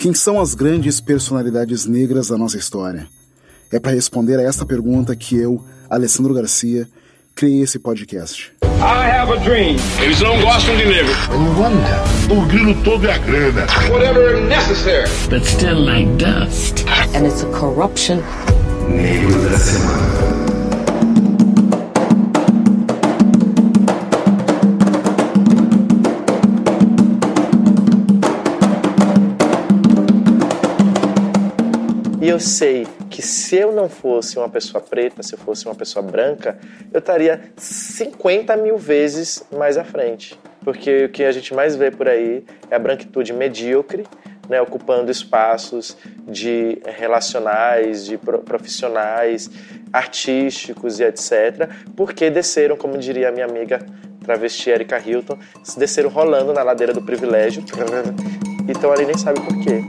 Quem são as grandes personalidades negras da nossa história? É para responder a esta pergunta que eu, Alessandro Garcia, criei esse podcast. I have a dream. Eles não gostam de negro. O grilo todo é a grana. Whatever necessary. but still like dust. and it's a corruption. Negro da Semana. Eu sei que se eu não fosse uma pessoa preta, se eu fosse uma pessoa branca, eu estaria 50 mil vezes mais à frente. Porque o que a gente mais vê por aí é a branquitude medíocre, né, ocupando espaços de relacionais, de pro- profissionais, artísticos e etc. Porque desceram, como diria a minha amiga travesti Erika Hilton, desceram rolando na ladeira do privilégio. Então ali nem sabe por quê.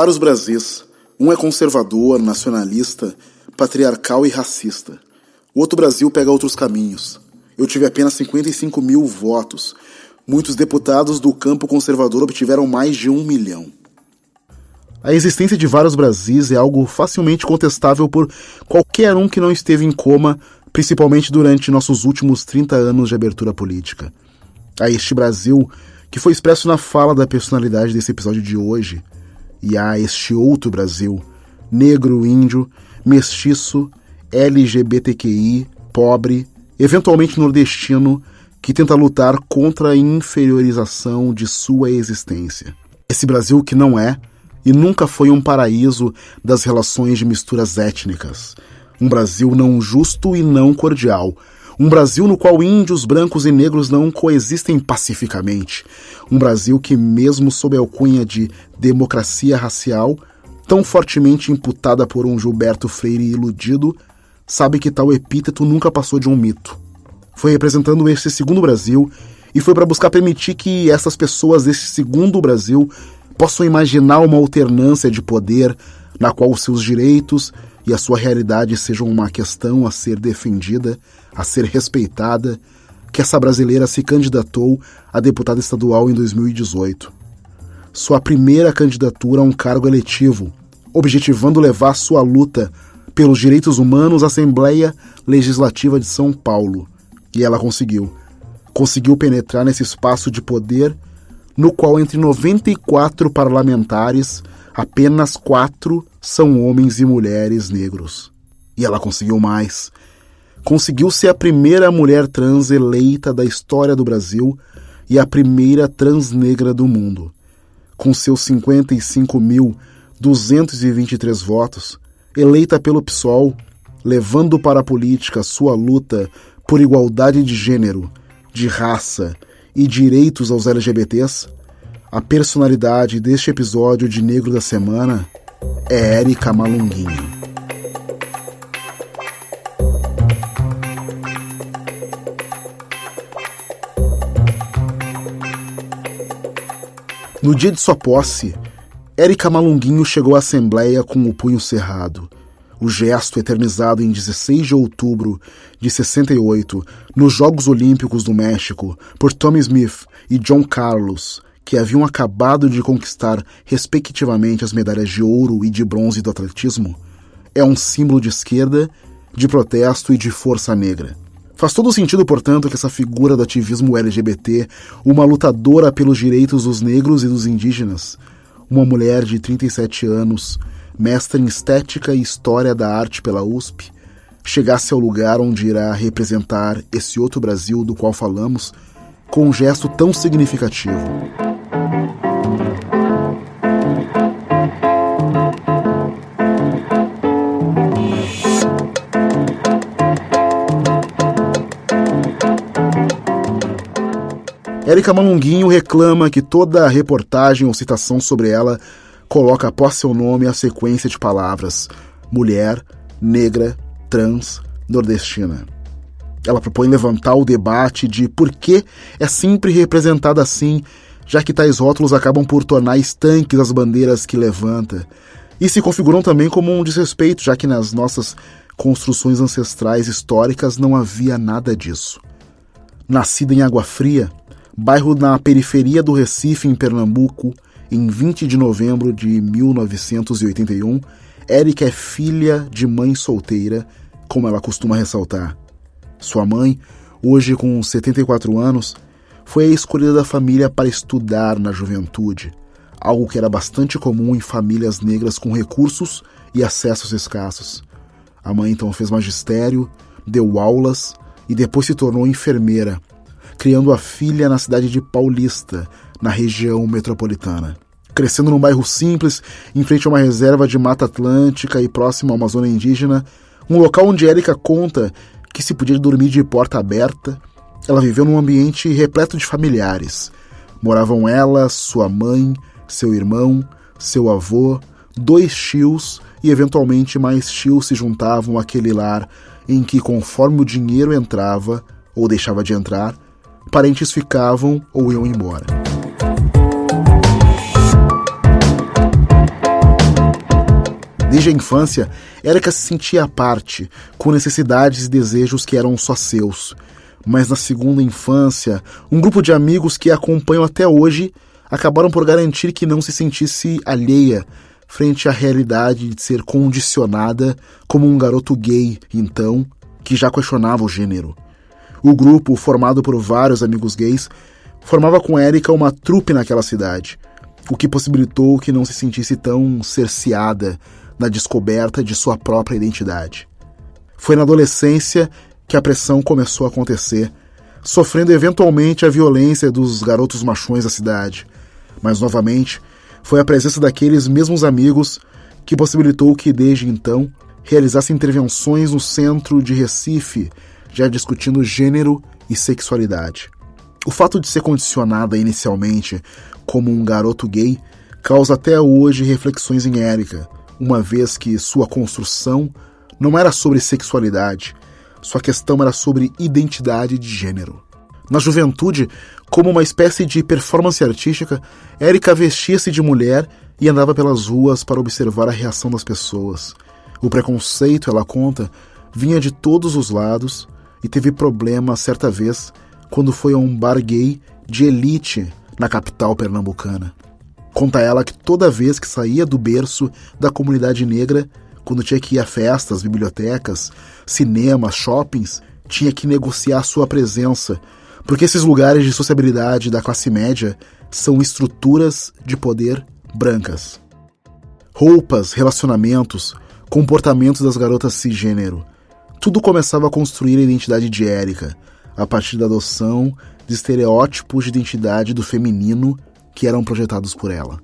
Vários Brasis. Um é conservador, nacionalista, patriarcal e racista. O outro Brasil pega outros caminhos. Eu tive apenas 55 mil votos. Muitos deputados do campo conservador obtiveram mais de um milhão. A existência de vários Brasis é algo facilmente contestável por qualquer um que não esteve em coma, principalmente durante nossos últimos 30 anos de abertura política. A este Brasil, que foi expresso na fala da personalidade desse episódio de hoje, e há este outro Brasil, negro, índio, mestiço, LGBTQI, pobre, eventualmente nordestino, que tenta lutar contra a inferiorização de sua existência. Esse Brasil que não é e nunca foi um paraíso das relações de misturas étnicas. Um Brasil não justo e não cordial. Um Brasil no qual índios, brancos e negros não coexistem pacificamente. Um Brasil que, mesmo sob a alcunha de democracia racial, tão fortemente imputada por um Gilberto Freire iludido, sabe que tal epíteto nunca passou de um mito. Foi representando esse segundo Brasil e foi para buscar permitir que essas pessoas desse segundo Brasil possam imaginar uma alternância de poder na qual os seus direitos e a sua realidade sejam uma questão a ser defendida, a ser respeitada, que essa brasileira se candidatou a deputada estadual em 2018. Sua primeira candidatura a um cargo eletivo, objetivando levar sua luta pelos direitos humanos à Assembleia Legislativa de São Paulo. E ela conseguiu. Conseguiu penetrar nesse espaço de poder no qual entre 94 parlamentares, apenas quatro são homens e mulheres negros. E ela conseguiu mais. Conseguiu ser a primeira mulher trans eleita da história do Brasil e a primeira trans negra do mundo. Com seus 55.223 votos, eleita pelo PSOL, levando para a política sua luta por igualdade de gênero, de raça e direitos aos LGBTs, a personalidade deste episódio de Negro da Semana é Érica Malunguinho. No dia de sua posse, Érica Malunguinho chegou à Assembleia com o punho cerrado. O gesto eternizado em 16 de outubro de 68, nos Jogos Olímpicos do México, por Tommy Smith e John Carlos, que haviam acabado de conquistar, respectivamente, as medalhas de ouro e de bronze do atletismo, é um símbolo de esquerda, de protesto e de força negra. Faz todo sentido, portanto, que essa figura do ativismo LGBT, uma lutadora pelos direitos dos negros e dos indígenas, uma mulher de 37 anos, mestre em estética e história da arte pela USP, chegasse ao lugar onde irá representar esse outro Brasil do qual falamos, com um gesto tão significativo. Érica Malunguinho reclama que toda reportagem ou citação sobre ela coloca após seu nome a sequência de palavras mulher, negra, trans, nordestina. Ela propõe levantar o debate de por que é sempre representada assim, já que tais rótulos acabam por tornar estanques as bandeiras que levanta, e se configuram também como um desrespeito, já que nas nossas construções ancestrais históricas não havia nada disso. Nascida em Água Fria, bairro na periferia do Recife, em Pernambuco, em 20 de novembro de 1981, Érica é filha de mãe solteira, como ela costuma ressaltar. Sua mãe, hoje com 74 anos, foi a escolhida da família para estudar na juventude, algo que era bastante comum em famílias negras com recursos e acessos escassos. A mãe então fez magistério, deu aulas e depois se tornou enfermeira, criando a filha na cidade de Paulista, na região metropolitana. Crescendo num bairro simples, em frente a uma reserva de Mata Atlântica e próximo a uma zona indígena, um local onde Érica conta que se podia dormir de porta aberta, ela viveu num ambiente repleto de familiares. Moravam ela, sua mãe, seu irmão, seu avô, dois tios e eventualmente mais tios se juntavam àquele lar em que, conforme o dinheiro entrava ou deixava de entrar, parentes ficavam ou iam embora. Desde a infância, Érica se sentia à parte, com necessidades e desejos que eram só seus. Mas na segunda infância, um grupo de amigos que a acompanham até hoje acabaram por garantir que não se sentisse alheia frente à realidade de ser condicionada como um garoto gay, então, que já questionava o gênero. O grupo, formado por vários amigos gays, formava com Érica uma trupe naquela cidade, o que possibilitou que não se sentisse tão cerceada na descoberta de sua própria identidade. Foi na adolescência que a pressão começou a acontecer, sofrendo eventualmente a violência dos garotos machões da cidade. Mas novamente, foi a presença daqueles mesmos amigos que possibilitou que desde então realizasse intervenções no centro de Recife já discutindo gênero e sexualidade. O fato de ser condicionada inicialmente como um garoto gay causa até hoje reflexões em Érica, uma vez que sua construção não era sobre sexualidade, sua questão era sobre identidade de gênero. Na juventude, como uma espécie de performance artística, Érica vestia-se de mulher e andava pelas ruas para observar a reação das pessoas. O preconceito, ela conta, vinha de todos os lados e teve problema certa vez quando foi a um bar gay de elite na capital pernambucana. Conta ela que toda vez que saía do berço da comunidade negra, quando tinha que ir a festas, bibliotecas, cinemas, shoppings, tinha que negociar sua presença, porque esses lugares de sociabilidade da classe média são estruturas de poder brancas. Roupas, relacionamentos, comportamentos das garotas cisgênero, tudo começava a construir a identidade de Érica, a partir da adoção de estereótipos de identidade do feminino que eram projetados por ela.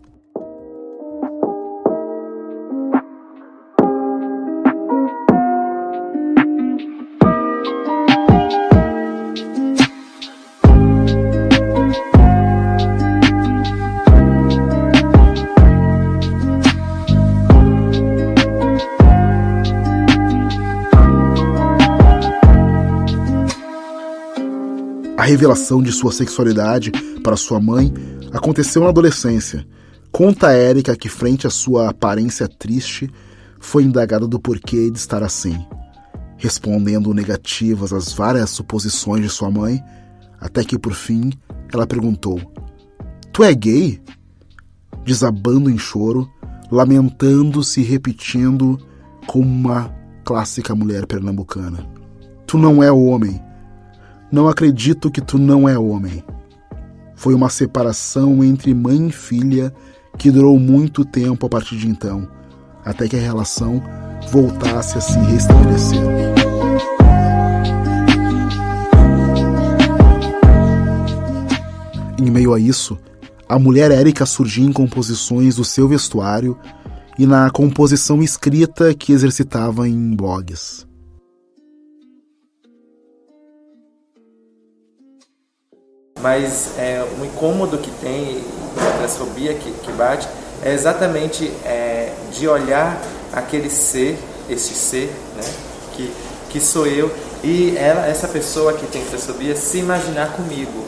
Revelação de sua sexualidade para sua mãe aconteceu na adolescência. Conta a Érica que, frente à sua aparência triste, foi indagada do porquê de estar assim. Respondendo negativas às várias suposições de sua mãe, até que por fim ela perguntou: Tu é gay? Desabando em choro, lamentando-se e repetindo como uma clássica mulher pernambucana: Tu não é homem, não acredito que tu não é homem. Foi uma separação entre mãe e filha que durou muito tempo a partir de então, até que a relação voltasse a se restabelecer. Em meio a isso, a mulher Érica surgia em composições do seu vestuário e na composição escrita que exercitava em blogs. Mas é, o incômodo que tem, a transfobia que, que bate, é exatamente é, de olhar aquele ser, esse ser, né, que, que sou eu, e ela, essa pessoa que tem trofobia se imaginar comigo.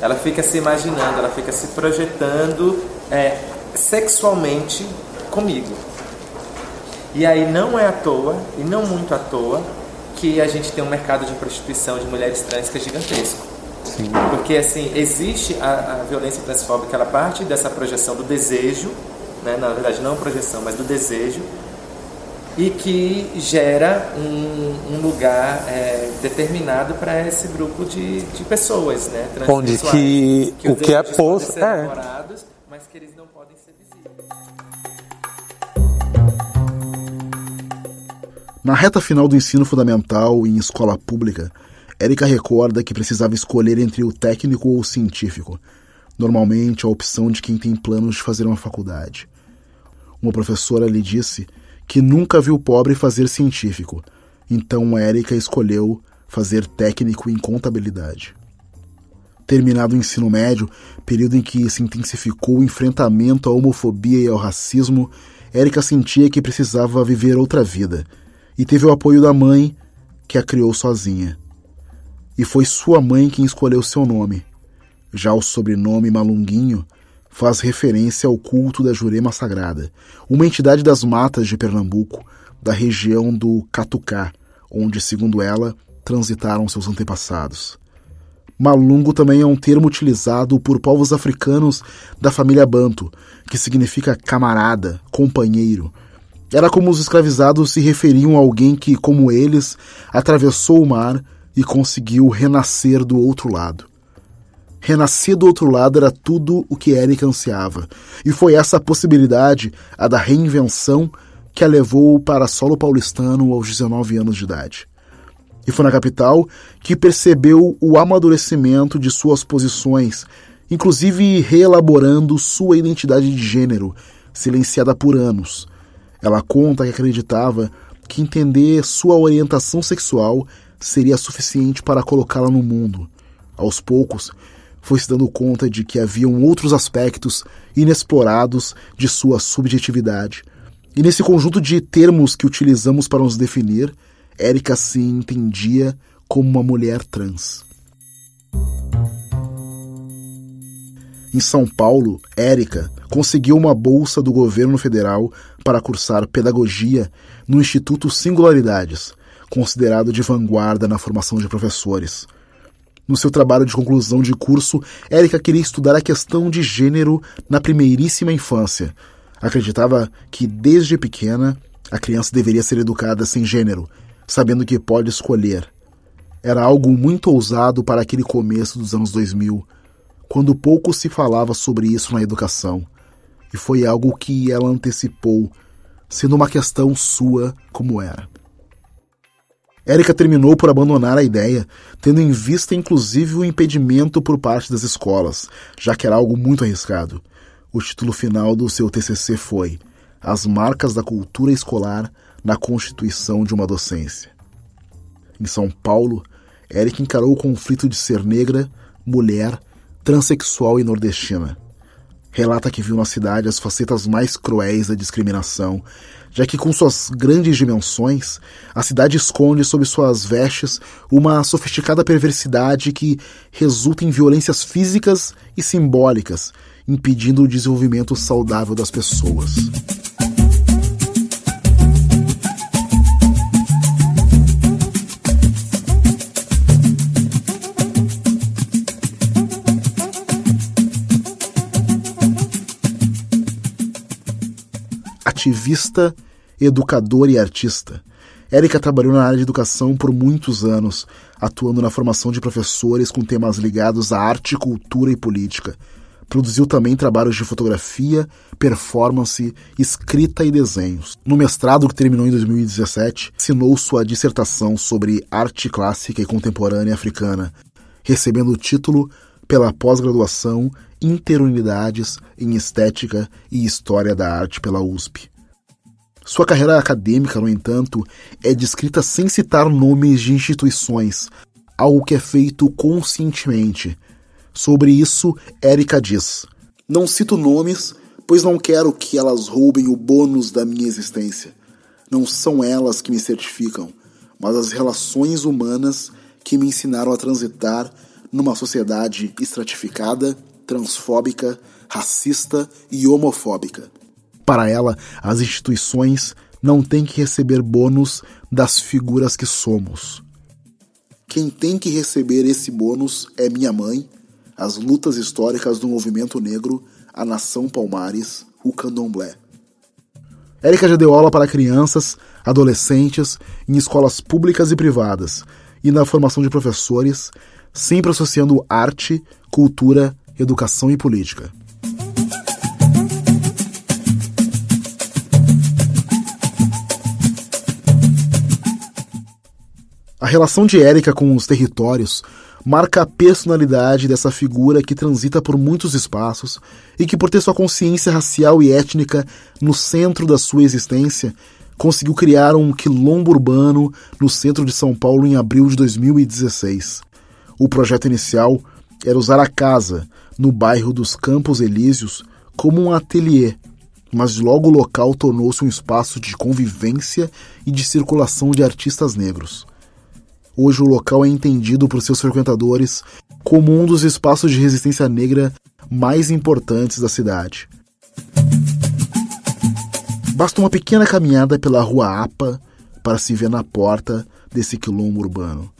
Ela fica se imaginando, ela fica se projetando é, sexualmente comigo. E aí não é à toa, e não muito à toa, que a gente tem um mercado de prostituição de mulheres trans que é gigantesco. Sim. Porque assim, existe a, a violência transfóbica, ela parte dessa projeção do desejo, né? na verdade não projeção, mas do desejo, e que gera um, um lugar é, determinado para esse grupo de, de pessoas, né? Onde que, que o que é posto é. Mas que eles não podem ser visíveis. Na reta final do ensino fundamental em escola pública, Érica recorda que precisava escolher entre o técnico ou o científico, normalmente a opção de quem tem planos de fazer uma faculdade. Uma professora lhe disse que nunca viu pobre fazer científico, então Érica escolheu fazer técnico em contabilidade. Terminado o ensino médio, período em que se intensificou o enfrentamento à homofobia e ao racismo, Érica sentia que precisava viver outra vida e teve o apoio da mãe, que a criou sozinha. E foi sua mãe quem escolheu seu nome. Já o sobrenome Malunguinho faz referência ao culto da Jurema Sagrada, uma entidade das matas de Pernambuco, da região do Catucá, onde, segundo ela, transitaram seus antepassados. Malungo também é um termo utilizado por povos africanos da família Banto, que significa camarada, companheiro, era como os escravizados se referiam a alguém que, como eles, atravessou o mar e conseguiu renascer do outro lado. Renascer do outro lado era tudo o que Eric ansiava, e foi essa possibilidade, a da reinvenção, que a levou para solo paulistano aos 19 anos de idade. E foi na capital que percebeu o amadurecimento de suas posições, inclusive reelaborando sua identidade de gênero, silenciada por anos, ela conta que acreditava que entender sua orientação sexual seria suficiente para colocá-la no mundo. Aos poucos, foi se dando conta de que haviam outros aspectos inexplorados de sua subjetividade. E nesse conjunto de termos que utilizamos para nos definir, Érica se entendia como uma mulher trans. Em São Paulo, Érica conseguiu uma bolsa do governo federal para cursar pedagogia no Instituto Singularidades, considerado de vanguarda na formação de professores. No seu trabalho de conclusão de curso, Érica queria estudar a questão de gênero na primeiríssima infância. Acreditava que, desde pequena, a criança deveria ser educada sem gênero, sabendo que pode escolher. Era algo muito ousado para aquele começo dos anos 2000, quando pouco se falava sobre isso na educação e foi algo que ela antecipou, sendo uma questão sua como era. Érica terminou por abandonar a ideia, tendo em vista inclusive o impedimento por parte das escolas, já que era algo muito arriscado. O título final do seu TCC foi As Marcas da Cultura Escolar na Constituição de uma Docência. Em São Paulo, Érica encarou o conflito de ser negra, mulher, transexual e nordestina relata que viu na cidade as facetas mais cruéis da discriminação, já que com suas grandes dimensões, a cidade esconde sob suas vestes uma sofisticada perversidade que resulta em violências físicas e simbólicas, impedindo o desenvolvimento saudável das pessoas. Ativista, educadora e artista. Érica trabalhou na área de educação por muitos anos, atuando na formação de professores com temas ligados à arte, cultura e política. Produziu também trabalhos de fotografia, performance, escrita e desenhos. No mestrado, que terminou em 2017, assinou sua dissertação sobre arte clássica e contemporânea africana, recebendo o título pela pós-graduação Interunidades em Estética e História da Arte pela USP. Sua carreira acadêmica, no entanto, é descrita sem citar nomes de instituições, algo que é feito conscientemente. Sobre isso, Érica diz: Não cito nomes, pois não quero que elas roubem o bônus da minha existência. Não são elas que me certificam, mas as relações humanas que me ensinaram a transitar numa sociedade estratificada, transfóbica, racista e homofóbica. Para ela, as instituições não têm que receber bônus das figuras que somos. Quem tem que receber esse bônus é minha mãe, as lutas históricas do movimento negro, a nação Palmares, o candomblé. Érica já deu aula para crianças, adolescentes, em escolas públicas e privadas, e na formação de professores, sempre associando arte, cultura, educação e política. Relação de Érica com os territórios marca a personalidade dessa figura que transita por muitos espaços e que, por ter sua consciência racial e étnica no centro da sua existência, conseguiu criar um quilombo urbano no centro de São Paulo em abril de 2016. O projeto inicial era usar a casa, no bairro dos Campos Elíseos, como um ateliê, mas logo o local tornou-se um espaço de convivência e de circulação de artistas negros. Hoje o local é entendido por seus frequentadores como um dos espaços de resistência negra mais importantes da cidade. Basta uma pequena caminhada pela rua APA para se ver na porta desse quilombo urbano.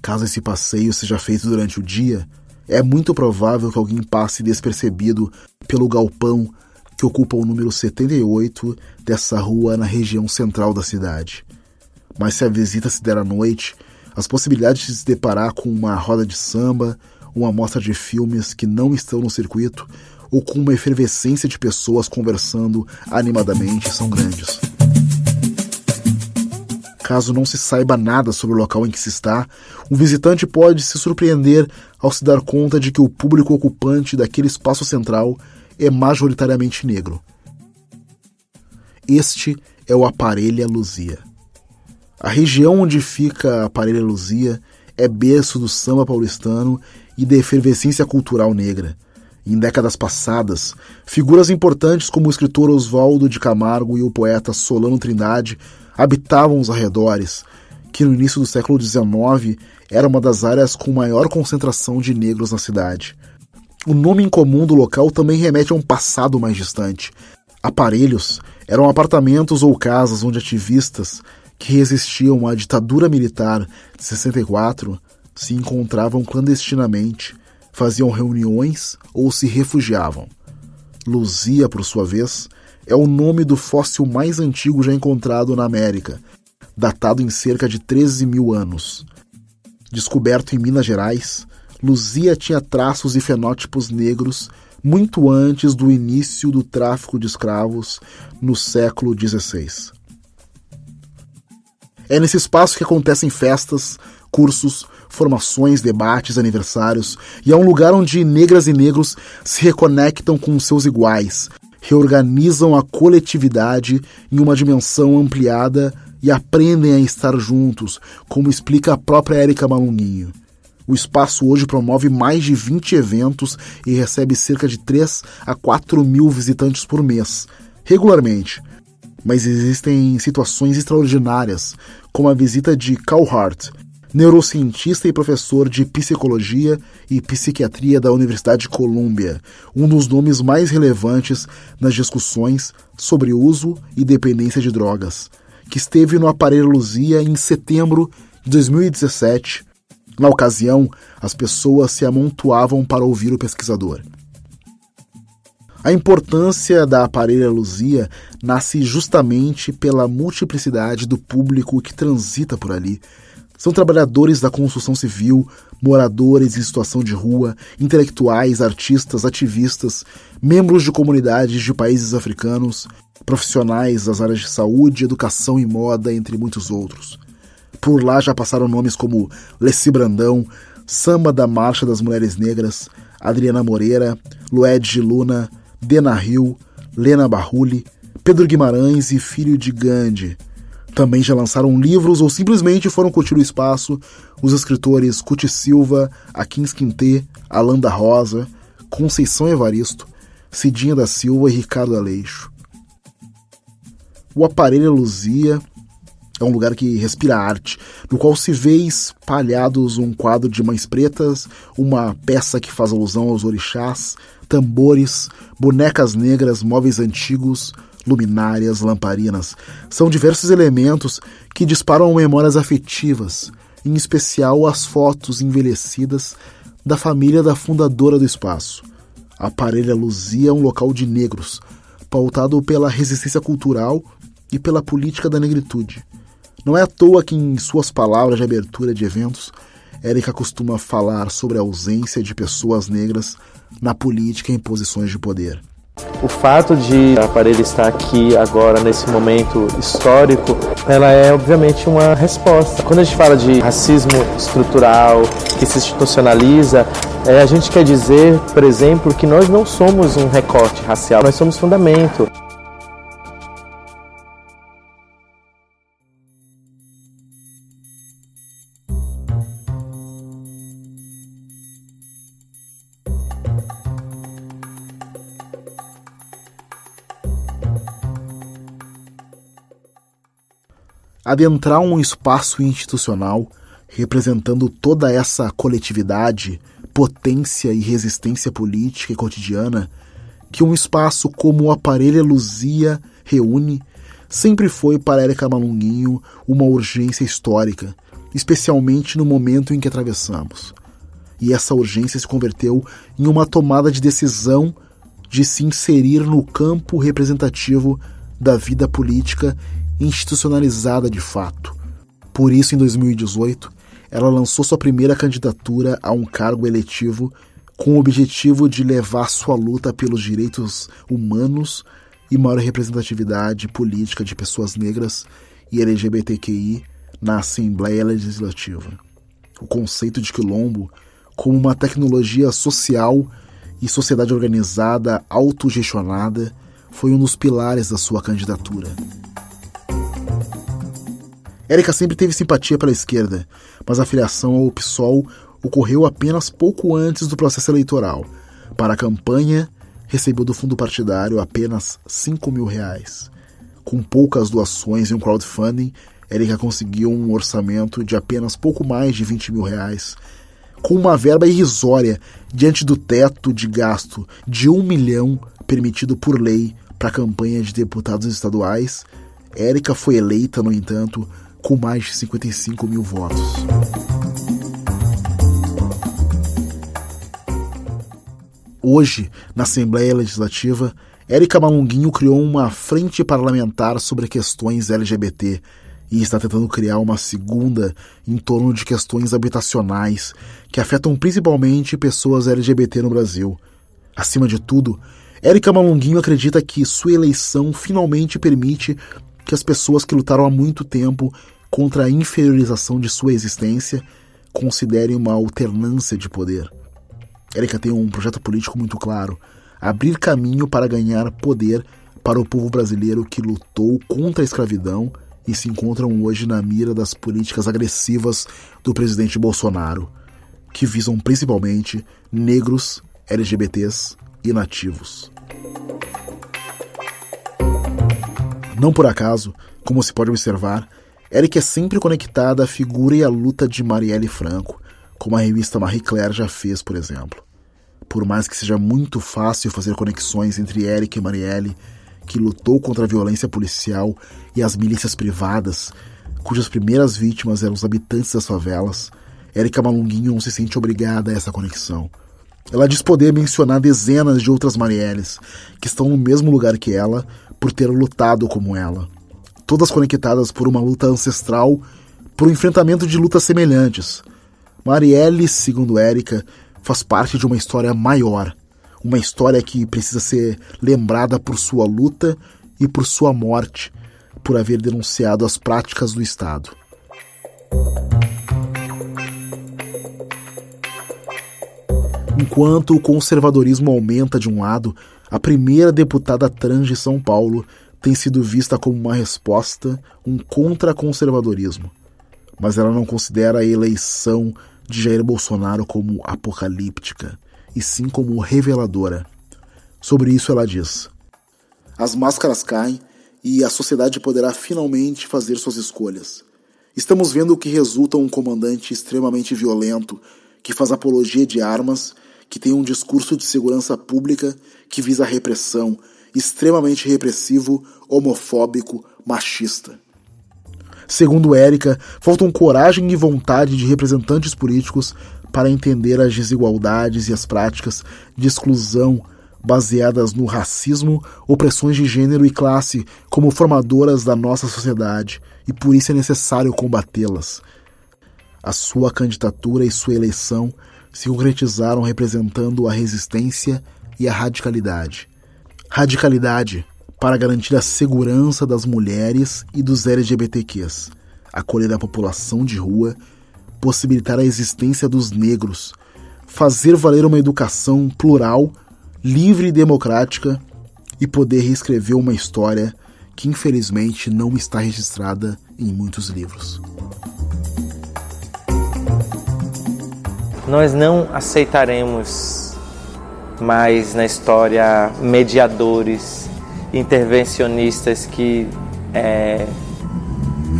Caso esse passeio seja feito durante o dia, é muito provável que alguém passe despercebido pelo galpão que ocupa o número 78 dessa rua na região central da cidade. Mas se a visita se der à noite, as possibilidades de se deparar com uma roda de samba, uma mostra de filmes que não estão no circuito ou com uma efervescência de pessoas conversando animadamente são grandes. Caso não se saiba nada sobre o local em que se está, o visitante pode se surpreender ao se dar conta de que o público ocupante daquele espaço central é majoritariamente negro. Este é o Aparelha Luzia. A região onde fica a Parelha Luzia é berço do samba paulistano e da efervescência cultural negra. Em décadas passadas, figuras importantes como o escritor Oswaldo de Camargo e o poeta Solano Trindade habitavam os arredores, que no início do século XIX era uma das áreas com maior concentração de negros na cidade. O nome comum do local também remete a um passado mais distante. Aparelhos eram apartamentos ou casas onde ativistas que resistiam à ditadura militar de 64 se encontravam clandestinamente, faziam reuniões ou se refugiavam. Luzia, por sua vez, é o nome do fóssil mais antigo já encontrado na América, datado em cerca de 13 mil anos. Descoberto em Minas Gerais, Luzia tinha traços e fenótipos negros muito antes do início do tráfico de escravos no século XVI. É nesse espaço que acontecem festas, cursos, formações, debates, aniversários, e é um lugar onde negras e negros se reconectam com seus iguais, reorganizam a coletividade em uma dimensão ampliada e aprendem a estar juntos, como explica a própria Érica Malunguinho. O espaço hoje promove mais de 20 eventos e recebe cerca de 3 a 4 mil visitantes por mês, regularmente, mas existem situações extraordinárias, como a visita de Carl Hart, neurocientista e professor de psicologia e psiquiatria da Universidade de Colômbia, um dos nomes mais relevantes nas discussões sobre uso e dependência de drogas, que esteve no aparelho Luzia em setembro de 2017. Na ocasião, as pessoas se amontoavam para ouvir o pesquisador. A importância da aparelha Luzia nasce justamente pela multiplicidade do público que transita por ali. São trabalhadores da construção civil, moradores em situação de rua, intelectuais, artistas, ativistas, membros de comunidades de países africanos, profissionais das áreas de saúde, educação e moda, entre muitos outros. Por lá já passaram nomes como Leci Brandão, Samba da Marcha das Mulheres Negras, Adriana Moreira, Lued Luna, Dena Hill, Lena Barruli, Pedro Guimarães e Filho de Gandhi. Também já lançaram livros ou simplesmente foram curtir o espaço os escritores Cuti Silva, Aquins Quintê, Alanda Rosa, Conceição Evaristo, Cidinha da Silva e Ricardo Aleixo. O aparelho Luzia É um lugar que respira arte, no qual se vê espalhados um quadro de mães pretas, uma peça que faz alusão aos orixás, tambores, bonecas negras, móveis antigos, luminárias, lamparinas. São diversos elementos que disparam memórias afetivas, em especial as fotos envelhecidas da família da fundadora do espaço. A Parelha Luzia é um local de negros, pautado pela resistência cultural e pela política da negritude. Não é à toa que, em suas palavras de abertura de eventos, Érica costuma falar sobre a ausência de pessoas negras na política em posições de poder. O fato de a Parelha estar aqui agora, nesse momento histórico, ela é obviamente uma resposta. Quando a gente fala de racismo estrutural, que se institucionaliza, é, a gente quer dizer, por exemplo, que nós não somos um recorte racial, nós somos fundamento. Adentrar um espaço institucional representando toda essa coletividade, potência e resistência política e cotidiana que um espaço como o Aparelho Luzia reúne, sempre foi para Érica Malunguinho uma urgência histórica, especialmente no momento em que atravessamos. E essa urgência se converteu em uma tomada de decisão de se inserir no campo representativo da vida política institucionalizada de fato. Por isso, em 2018, ela lançou sua primeira candidatura a um cargo eletivo com o objetivo de levar sua luta pelos direitos humanos e maior representatividade política de pessoas negras e LGBTQI na Assembleia Legislativa. O conceito de quilombo como uma tecnologia social e sociedade organizada autogestionada foi um dos pilares da sua candidatura. Érica sempre teve simpatia pela esquerda, mas a filiação ao PSOL ocorreu apenas pouco antes do processo eleitoral. Para a campanha, recebeu do fundo partidário apenas 5 mil reais. Com poucas doações e um crowdfunding, Érica conseguiu um orçamento de apenas pouco mais de 20 mil reais, com uma verba irrisória diante do teto de gasto de um milhão permitido por lei para a campanha de deputados estaduais. Érica foi eleita, no entanto, com mais de 55 mil votos. Hoje, na Assembleia Legislativa, Érica Malunguinho criou uma frente parlamentar sobre questões LGBT e está tentando criar uma segunda em torno de questões habitacionais que afetam principalmente pessoas LGBT no Brasil. Acima de tudo, Érica Malunguinho acredita que sua eleição finalmente permite que as pessoas que lutaram há muito tempo contra a inferiorização de sua existência considerem uma alternância de poder. Érica tem um projeto político muito claro: abrir caminho para ganhar poder para o povo brasileiro que lutou contra a escravidão e se encontram hoje na mira das políticas agressivas do presidente Bolsonaro, que visam principalmente negros, LGBTs e nativos. Não por acaso, como se pode observar, Eric é sempre conectada à figura e à luta de Marielle Franco, como a revista Marie Claire já fez, por exemplo. Por mais que seja muito fácil fazer conexões entre Eric e Marielle, que lutou contra a violência policial e as milícias privadas, cujas primeiras vítimas eram os habitantes das favelas, Érica Malunguinho não se sente obrigada a essa conexão. Ela diz poder mencionar dezenas de outras Marielles que estão no mesmo lugar que ela por ter lutado como ela. Todas conectadas por uma luta ancestral, por um enfrentamento de lutas semelhantes. Marielle, segundo Érica, faz parte de uma história maior, uma história que precisa ser lembrada por sua luta e por sua morte, por haver denunciado as práticas do Estado. Enquanto o conservadorismo aumenta de um lado, a primeira deputada trans de São Paulo tem sido vista como uma resposta, um contra-conservadorismo. Mas ela não considera a eleição de Jair Bolsonaro como apocalíptica, e sim como reveladora. Sobre isso ela diz: As máscaras caem e a sociedade poderá finalmente fazer suas escolhas. Estamos vendo o que resulta um comandante extremamente violento, que faz apologia de armas, que tem um discurso de segurança pública que visa a repressão, extremamente repressivo, homofóbico, machista. Segundo Érica, faltam coragem e vontade de representantes políticos para entender as desigualdades e as práticas de exclusão baseadas no racismo, opressões de gênero e classe como formadoras da nossa sociedade, e por isso é necessário combatê-las. A sua candidatura e sua eleição se concretizaram representando a resistência e a radicalidade. Radicalidade para garantir a segurança das mulheres e dos LGBTQs, acolher a população de rua, possibilitar a existência dos negros, fazer valer uma educação plural, livre e democrática e poder reescrever uma história que infelizmente não está registrada em muitos livros. Nós não aceitaremos mais na história mediadores, intervencionistas que é,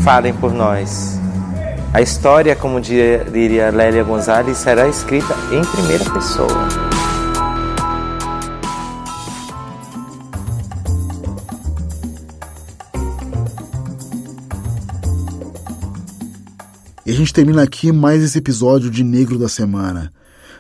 falem por nós. A história, como diria Lélia Gonzalez, será escrita em primeira pessoa. Gente termina aqui mais esse episódio de Negro da Semana.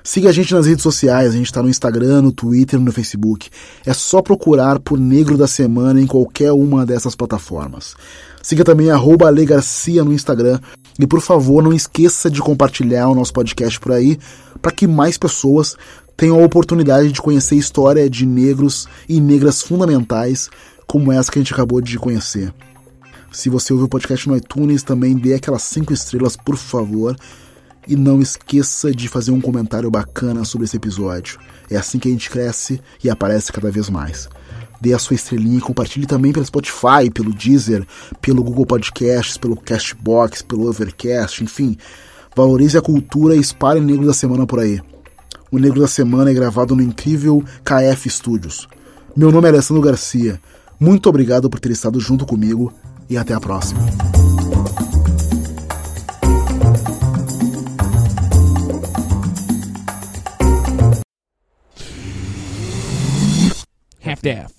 Siga a gente nas redes sociais, a gente está no Instagram, no Twitter, no Facebook. É só procurar por Negro da Semana em qualquer uma dessas plataformas. Siga também arroba Garcia no Instagram. E por favor, não esqueça de compartilhar o nosso podcast por aí, para que mais pessoas tenham a oportunidade de conhecer a história de negros e negras fundamentais, como essa que a gente acabou de conhecer. Se você ouviu o podcast no iTunes, também dê aquelas 5 estrelas, por favor. E não esqueça de fazer um comentário bacana sobre esse episódio. É assim que a gente cresce e aparece cada vez mais. Dê a sua estrelinha e compartilhe também pelo Spotify, pelo Deezer, pelo Google Podcasts, pelo Castbox, pelo Overcast, enfim. Valorize a cultura e espalhe o Negro da Semana por aí. O Negro da Semana é gravado no incrível KF Studios. Meu nome é Alessandro Garcia. Muito obrigado por ter estado junto comigo e até a próxima. Half-Death.